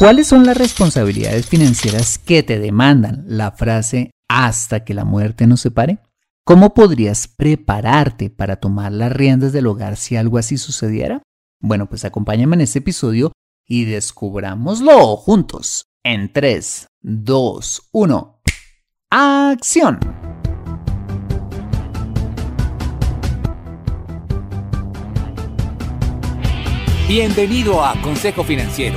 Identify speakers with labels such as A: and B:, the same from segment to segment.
A: ¿Cuáles son las responsabilidades financieras que te demandan la frase hasta que la muerte nos separe? ¿Cómo podrías prepararte para tomar las riendas del hogar si algo así sucediera? Bueno, pues acompáñame en este episodio y descubrámoslo juntos. En 3, 2, 1. ¡Acción!
B: Bienvenido a Consejo Financiero,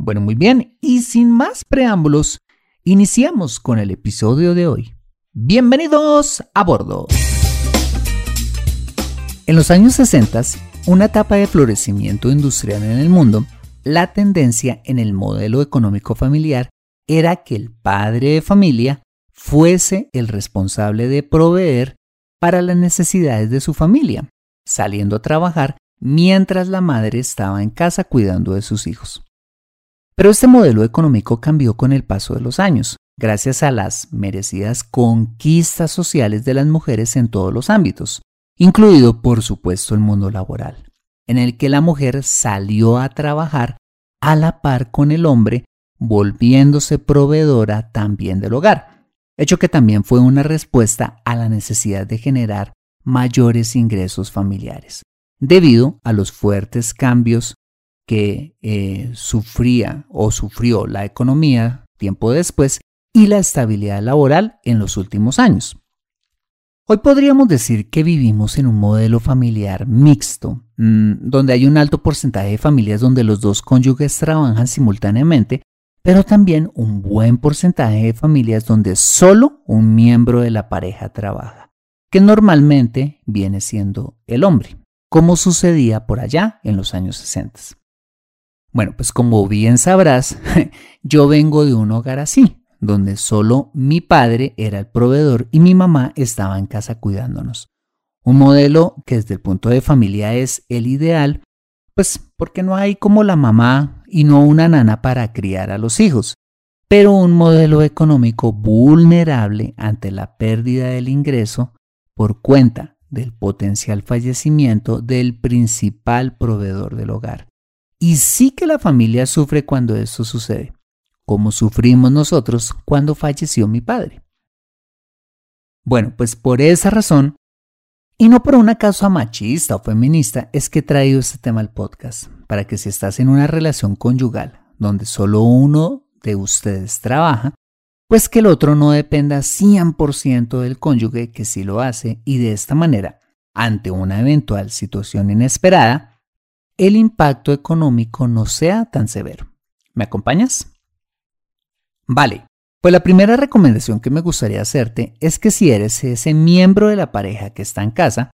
A: Bueno, muy bien, y sin más preámbulos, iniciamos con el episodio de hoy. Bienvenidos a bordo. En los años 60, una etapa de florecimiento industrial en el mundo, la tendencia en el modelo económico familiar era que el padre de familia fuese el responsable de proveer para las necesidades de su familia, saliendo a trabajar mientras la madre estaba en casa cuidando de sus hijos. Pero este modelo económico cambió con el paso de los años, gracias a las merecidas conquistas sociales de las mujeres en todos los ámbitos, incluido por supuesto el mundo laboral, en el que la mujer salió a trabajar a la par con el hombre volviéndose proveedora también del hogar, hecho que también fue una respuesta a la necesidad de generar mayores ingresos familiares, debido a los fuertes cambios que eh, sufría o sufrió la economía tiempo después y la estabilidad laboral en los últimos años. Hoy podríamos decir que vivimos en un modelo familiar mixto, mm, donde hay un alto porcentaje de familias donde los dos cónyuges trabajan simultáneamente pero también un buen porcentaje de familias donde solo un miembro de la pareja trabaja, que normalmente viene siendo el hombre, como sucedía por allá en los años 60. Bueno, pues como bien sabrás, yo vengo de un hogar así, donde solo mi padre era el proveedor y mi mamá estaba en casa cuidándonos. Un modelo que desde el punto de familia es el ideal, pues porque no hay como la mamá y no una nana para criar a los hijos, pero un modelo económico vulnerable ante la pérdida del ingreso por cuenta del potencial fallecimiento del principal proveedor del hogar. Y sí que la familia sufre cuando esto sucede, como sufrimos nosotros cuando falleció mi padre. Bueno, pues por esa razón y no por una causa machista o feminista es que he traído este tema al podcast, para que si estás en una relación conyugal donde solo uno de ustedes trabaja, pues que el otro no dependa 100% del cónyuge que sí lo hace y de esta manera, ante una eventual situación inesperada, el impacto económico no sea tan severo. ¿Me acompañas? Vale, Pues la primera recomendación que me gustaría hacerte es que si eres ese miembro de la pareja que está en casa,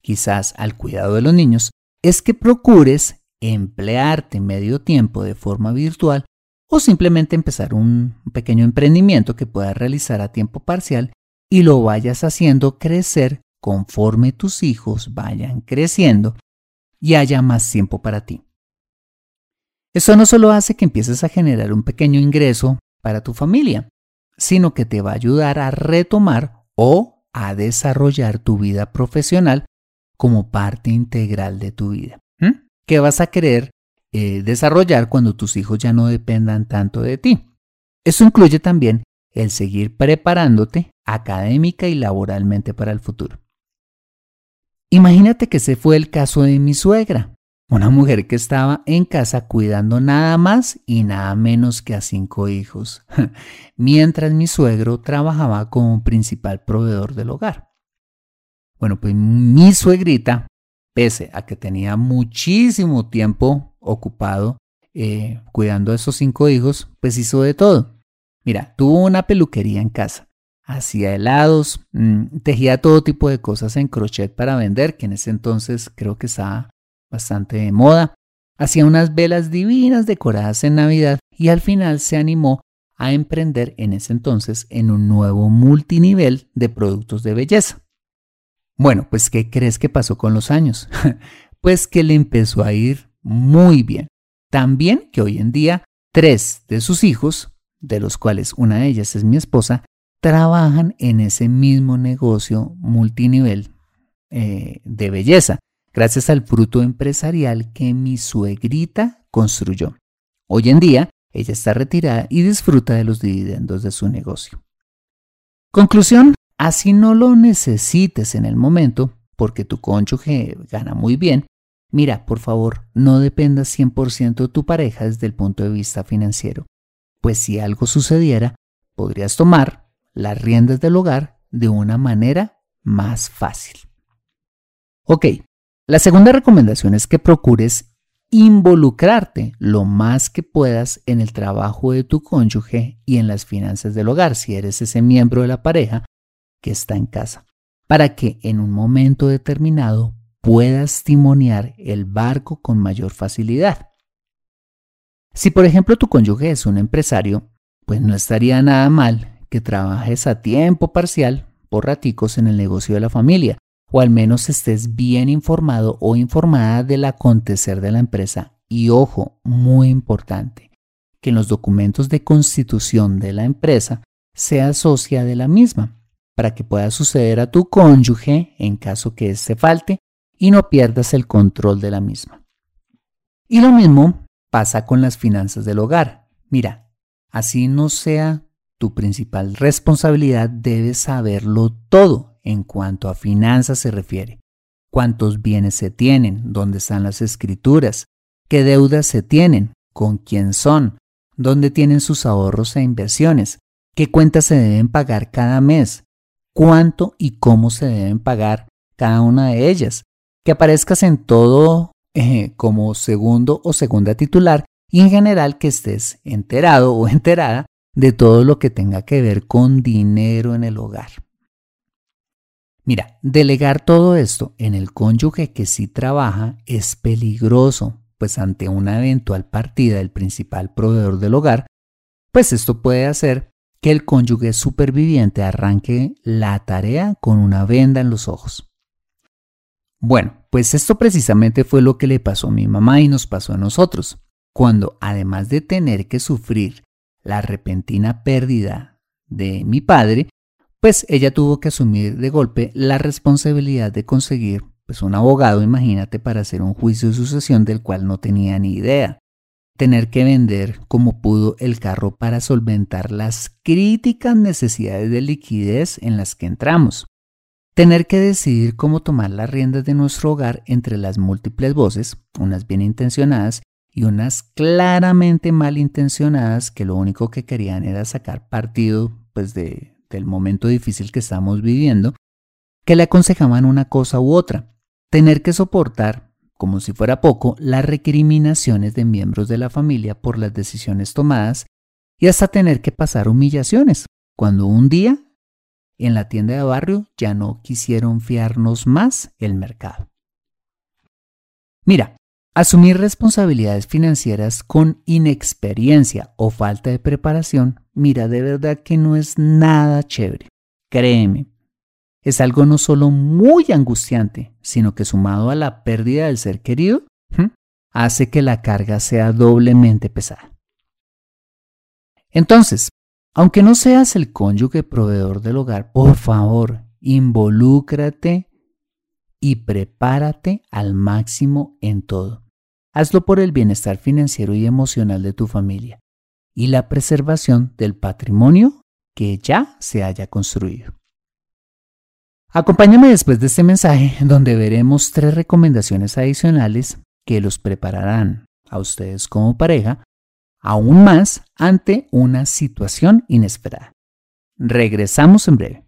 A: quizás al cuidado de los niños, es que procures emplearte medio tiempo de forma virtual o simplemente empezar un pequeño emprendimiento que puedas realizar a tiempo parcial y lo vayas haciendo crecer conforme tus hijos vayan creciendo y haya más tiempo para ti. Eso no solo hace que empieces a generar un pequeño ingreso para tu familia, sino que te va a ayudar a retomar o a desarrollar tu vida profesional como parte integral de tu vida. ¿Qué vas a querer eh, desarrollar cuando tus hijos ya no dependan tanto de ti? Eso incluye también el seguir preparándote académica y laboralmente para el futuro. Imagínate que ese fue el caso de mi suegra, una mujer que estaba en casa cuidando nada más y nada menos que a cinco hijos, mientras mi suegro trabajaba como principal proveedor del hogar. Bueno, pues mi suegrita, pese a que tenía muchísimo tiempo ocupado eh, cuidando a esos cinco hijos, pues hizo de todo. Mira, tuvo una peluquería en casa hacía helados, mm, tejía todo tipo de cosas en crochet para vender, que en ese entonces creo que estaba bastante de moda. Hacía unas velas divinas decoradas en Navidad y al final se animó a emprender en ese entonces en un nuevo multinivel de productos de belleza. Bueno, pues ¿qué crees que pasó con los años? pues que le empezó a ir muy bien. También que hoy en día tres de sus hijos, de los cuales una de ellas es mi esposa, trabajan en ese mismo negocio multinivel eh, de belleza, gracias al fruto empresarial que mi suegrita construyó. Hoy en día, ella está retirada y disfruta de los dividendos de su negocio. Conclusión, así no lo necesites en el momento, porque tu cónyuge gana muy bien, mira, por favor, no dependas 100% de tu pareja desde el punto de vista financiero, pues si algo sucediera, podrías tomar las riendas del hogar de una manera más fácil. Ok, la segunda recomendación es que procures involucrarte lo más que puedas en el trabajo de tu cónyuge y en las finanzas del hogar, si eres ese miembro de la pareja que está en casa, para que en un momento determinado puedas timonear el barco con mayor facilidad. Si por ejemplo tu cónyuge es un empresario, pues no estaría nada mal que trabajes a tiempo parcial por raticos en el negocio de la familia, o al menos estés bien informado o informada del acontecer de la empresa. Y ojo, muy importante, que en los documentos de constitución de la empresa sea socia de la misma, para que pueda suceder a tu cónyuge en caso que éste falte y no pierdas el control de la misma. Y lo mismo pasa con las finanzas del hogar. Mira, así no sea tu principal responsabilidad debes saberlo todo en cuanto a finanzas se refiere. Cuántos bienes se tienen, dónde están las escrituras, qué deudas se tienen, con quién son, dónde tienen sus ahorros e inversiones, qué cuentas se deben pagar cada mes, cuánto y cómo se deben pagar cada una de ellas, que aparezcas en todo eh, como segundo o segunda titular y en general que estés enterado o enterada de todo lo que tenga que ver con dinero en el hogar. Mira, delegar todo esto en el cónyuge que sí trabaja es peligroso, pues ante una eventual partida del principal proveedor del hogar, pues esto puede hacer que el cónyuge superviviente arranque la tarea con una venda en los ojos. Bueno, pues esto precisamente fue lo que le pasó a mi mamá y nos pasó a nosotros, cuando además de tener que sufrir la repentina pérdida de mi padre, pues ella tuvo que asumir de golpe la responsabilidad de conseguir pues un abogado, imagínate, para hacer un juicio de sucesión del cual no tenía ni idea. Tener que vender como pudo el carro para solventar las críticas necesidades de liquidez en las que entramos. Tener que decidir cómo tomar las riendas de nuestro hogar entre las múltiples voces, unas bien intencionadas y unas claramente malintencionadas que lo único que querían era sacar partido pues de, del momento difícil que estamos viviendo, que le aconsejaban una cosa u otra, tener que soportar, como si fuera poco, las recriminaciones de miembros de la familia por las decisiones tomadas y hasta tener que pasar humillaciones, cuando un día en la tienda de barrio ya no quisieron fiarnos más el mercado. Mira, asumir responsabilidades financieras con inexperiencia o falta de preparación, mira, de verdad que no es nada chévere. Créeme, es algo no solo muy angustiante, sino que sumado a la pérdida del ser querido, hace que la carga sea doblemente pesada. Entonces, aunque no seas el cónyuge proveedor del hogar, por favor, involúcrate y prepárate al máximo en todo. Hazlo por el bienestar financiero y emocional de tu familia y la preservación del patrimonio que ya se haya construido. Acompáñame después de este mensaje donde veremos tres recomendaciones adicionales que los prepararán a ustedes como pareja aún más ante una situación inesperada. Regresamos en breve.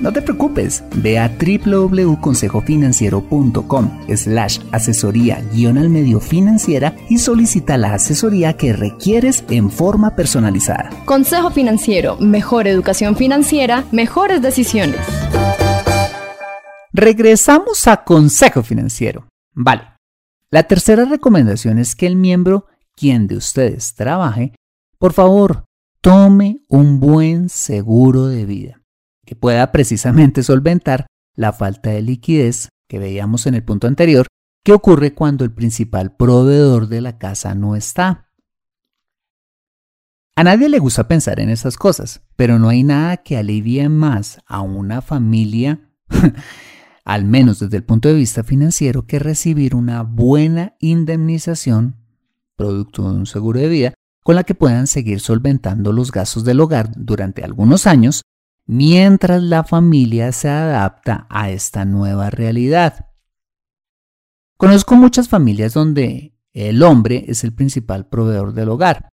A: no te preocupes, ve a www.consejofinanciero.com slash asesoría guion al medio financiera y solicita la asesoría que requieres en forma personalizada.
C: Consejo Financiero, mejor educación financiera, mejores decisiones.
A: Regresamos a Consejo Financiero. Vale. La tercera recomendación es que el miembro, quien de ustedes trabaje, por favor, tome un buen seguro de vida que pueda precisamente solventar la falta de liquidez que veíamos en el punto anterior, que ocurre cuando el principal proveedor de la casa no está. A nadie le gusta pensar en esas cosas, pero no hay nada que alivie más a una familia, al menos desde el punto de vista financiero, que recibir una buena indemnización, producto de un seguro de vida, con la que puedan seguir solventando los gastos del hogar durante algunos años mientras la familia se adapta a esta nueva realidad. Conozco muchas familias donde el hombre es el principal proveedor del hogar.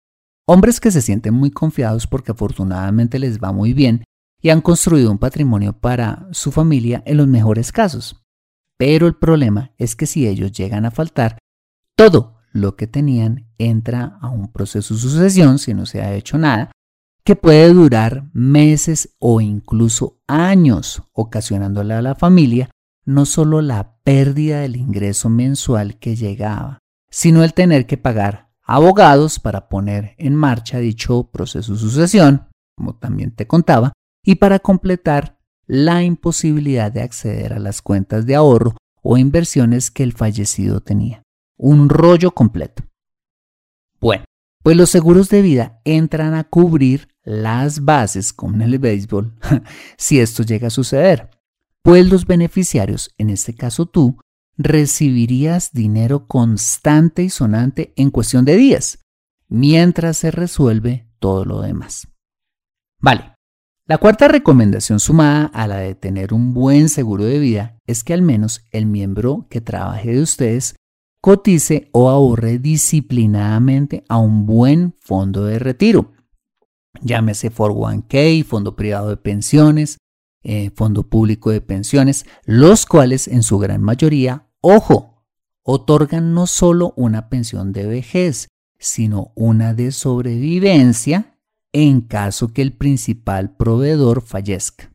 A: Hombres que se sienten muy confiados porque afortunadamente les va muy bien y han construido un patrimonio para su familia en los mejores casos. Pero el problema es que si ellos llegan a faltar, todo lo que tenían entra a un proceso de sucesión si no se ha hecho nada que puede durar meses o incluso años, ocasionándole a la familia no solo la pérdida del ingreso mensual que llegaba, sino el tener que pagar abogados para poner en marcha dicho proceso de sucesión, como también te contaba, y para completar la imposibilidad de acceder a las cuentas de ahorro o inversiones que el fallecido tenía. Un rollo completo. Bueno, pues los seguros de vida entran a cubrir las bases, como en el béisbol, si esto llega a suceder. Pues los beneficiarios, en este caso tú, recibirías dinero constante y sonante en cuestión de días, mientras se resuelve todo lo demás. Vale. La cuarta recomendación sumada a la de tener un buen seguro de vida es que al menos el miembro que trabaje de ustedes cotice o ahorre disciplinadamente a un buen fondo de retiro llámese 401k, fondo privado de pensiones, eh, fondo público de pensiones, los cuales en su gran mayoría, ojo, otorgan no solo una pensión de vejez, sino una de sobrevivencia en caso que el principal proveedor fallezca.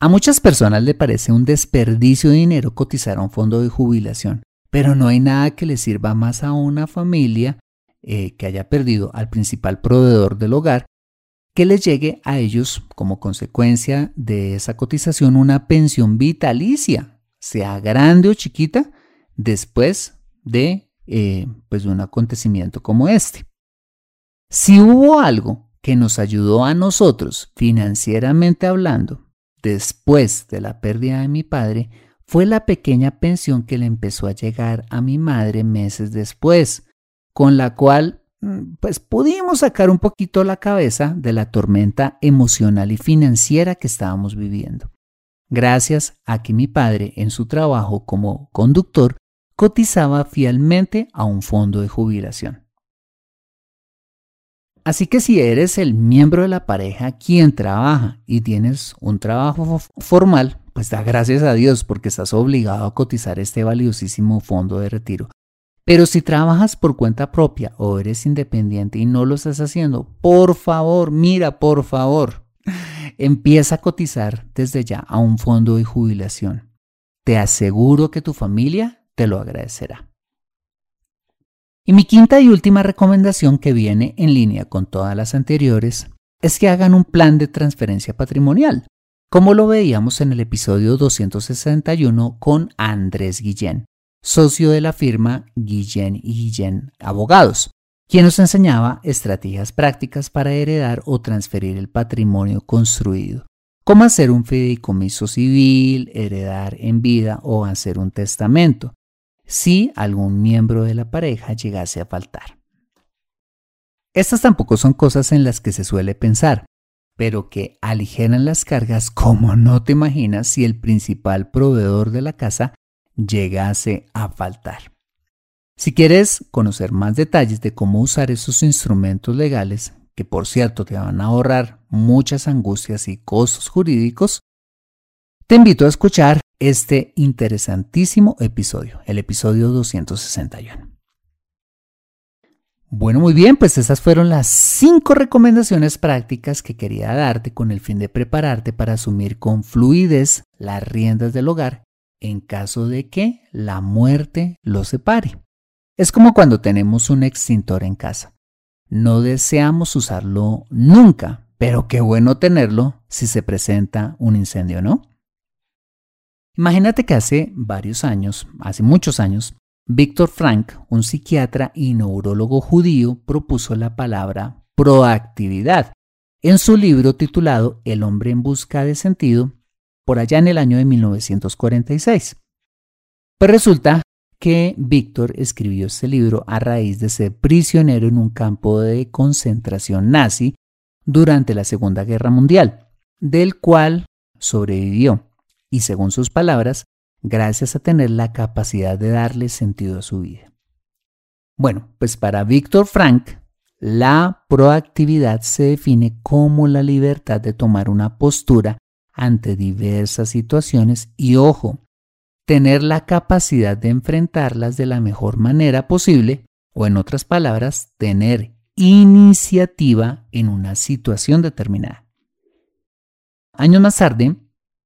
A: A muchas personas le parece un desperdicio de dinero cotizar a un fondo de jubilación, pero no hay nada que le sirva más a una familia eh, que haya perdido al principal proveedor del hogar, que les llegue a ellos como consecuencia de esa cotización una pensión vitalicia, sea grande o chiquita, después de eh, pues un acontecimiento como este. Si hubo algo que nos ayudó a nosotros financieramente hablando después de la pérdida de mi padre, fue la pequeña pensión que le empezó a llegar a mi madre meses después, con la cual mm, pues pudimos sacar un poquito la cabeza de la tormenta emocional y financiera que estábamos viviendo. gracias a que mi padre en su trabajo como conductor cotizaba fielmente a un fondo de jubilación. Así que si eres el miembro de la pareja quien trabaja y tienes un trabajo formal, pues da gracias a Dios porque estás obligado a cotizar este valiosísimo fondo de retiro. Pero si trabajas por cuenta propia o eres independiente y no lo estás haciendo, por favor, mira, por favor, empieza a cotizar desde ya a un fondo de jubilación. Te aseguro que tu familia te lo agradecerá. Y mi quinta y última recomendación que viene en línea con todas las anteriores es que hagan un plan de transferencia patrimonial, como lo veíamos en el episodio 261 con Andrés Guillén, socio de la firma Guillén y Guillén Abogados, quien nos enseñaba estrategias prácticas para heredar o transferir el patrimonio construido, como hacer un fideicomiso civil, heredar en vida o hacer un testamento, si algún miembro de la pareja llegase a faltar. Estas tampoco son cosas en las que se suele pensar, pero que aligeran las cargas como no te imaginas si el principal proveedor de la casa llegase a faltar. Si quieres conocer más detalles de cómo usar esos instrumentos legales, que por cierto te van a ahorrar muchas angustias y costos jurídicos, te invito a escuchar este interesantísimo episodio, el episodio 261. Bueno, muy bien, pues esas fueron las cinco recomendaciones prácticas que quería darte con el fin de prepararte para asumir con fluidez las riendas del hogar en caso de que la muerte lo separe. Es como cuando tenemos un extintor en casa. No deseamos usarlo nunca, pero qué bueno tenerlo si se presenta un incendio, ¿no? Imagínate que hace varios años, hace muchos años, Víctor Frank, un psiquiatra y neurólogo judío, propuso la palabra proactividad en su libro titulado El hombre en busca de sentido, por allá en el año de 1946. Pues resulta que Víctor escribió este libro a raíz de ser prisionero en un campo de concentración nazi durante la Segunda Guerra Mundial, del cual sobrevivió y según sus palabras, gracias a tener la capacidad de darle sentido a su vida. Bueno, pues para Víctor Frank, la proactividad se define como la libertad de tomar una postura ante diversas situaciones y, ojo, tener la capacidad de enfrentarlas de la mejor manera posible, o en otras palabras, tener iniciativa en una situación determinada. Años más tarde,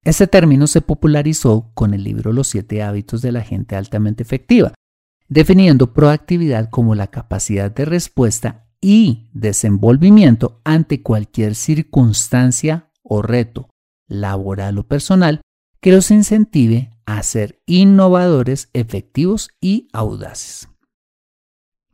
A: este término se popularizó con el libro Los siete hábitos de la gente altamente efectiva, definiendo proactividad como la capacidad de respuesta y desenvolvimiento ante cualquier circunstancia o reto, laboral o personal, que los incentive a ser innovadores, efectivos y audaces.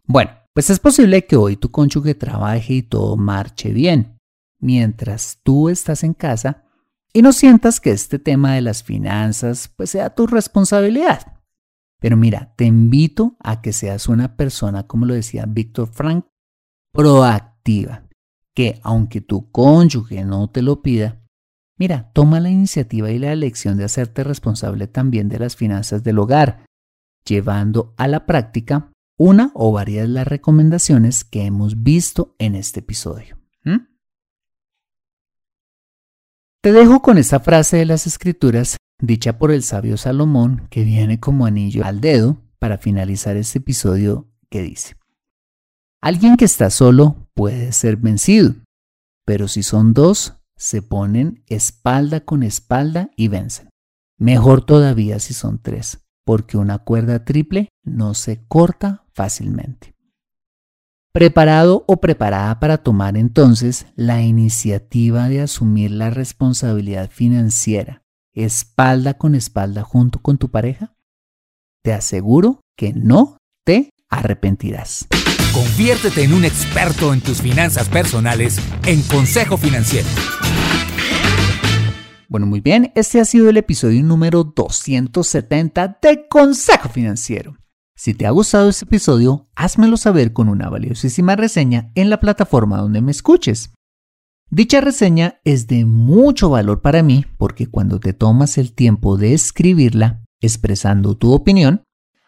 A: Bueno, pues es posible que hoy tu cónyuge trabaje y todo marche bien. Mientras tú estás en casa, y no sientas que este tema de las finanzas pues sea tu responsabilidad. Pero mira, te invito a que seas una persona, como lo decía Víctor Frank, proactiva, que aunque tu cónyuge no te lo pida, mira, toma la iniciativa y la elección de hacerte responsable también de las finanzas del hogar, llevando a la práctica una o varias de las recomendaciones que hemos visto en este episodio. Te dejo con esta frase de las escrituras dicha por el sabio Salomón que viene como anillo al dedo para finalizar este episodio que dice, Alguien que está solo puede ser vencido, pero si son dos, se ponen espalda con espalda y vencen. Mejor todavía si son tres, porque una cuerda triple no se corta fácilmente preparado o preparada para tomar entonces la iniciativa de asumir la responsabilidad financiera espalda con espalda junto con tu pareja? Te aseguro que no te arrepentirás.
B: Conviértete en un experto en tus finanzas personales en Consejo Financiero.
A: Bueno, muy bien, este ha sido el episodio número 270 de Consejo Financiero. Si te ha gustado este episodio, házmelo saber con una valiosísima reseña en la plataforma donde me escuches. Dicha reseña es de mucho valor para mí porque cuando te tomas el tiempo de escribirla, expresando tu opinión,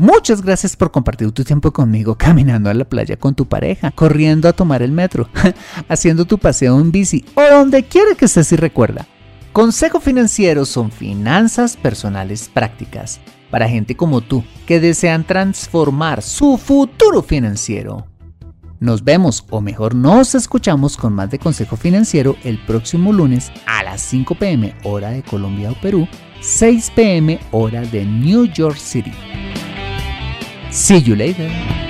A: Muchas gracias por compartir tu tiempo conmigo caminando a la playa con tu pareja, corriendo a tomar el metro, haciendo tu paseo en bici o donde quiera que estés y recuerda. Consejo Financiero son finanzas personales prácticas para gente como tú que desean transformar su futuro financiero. Nos vemos, o mejor nos escuchamos con más de Consejo Financiero el próximo lunes a las 5 pm hora de Colombia o Perú, 6 pm hora de New York City. See you later.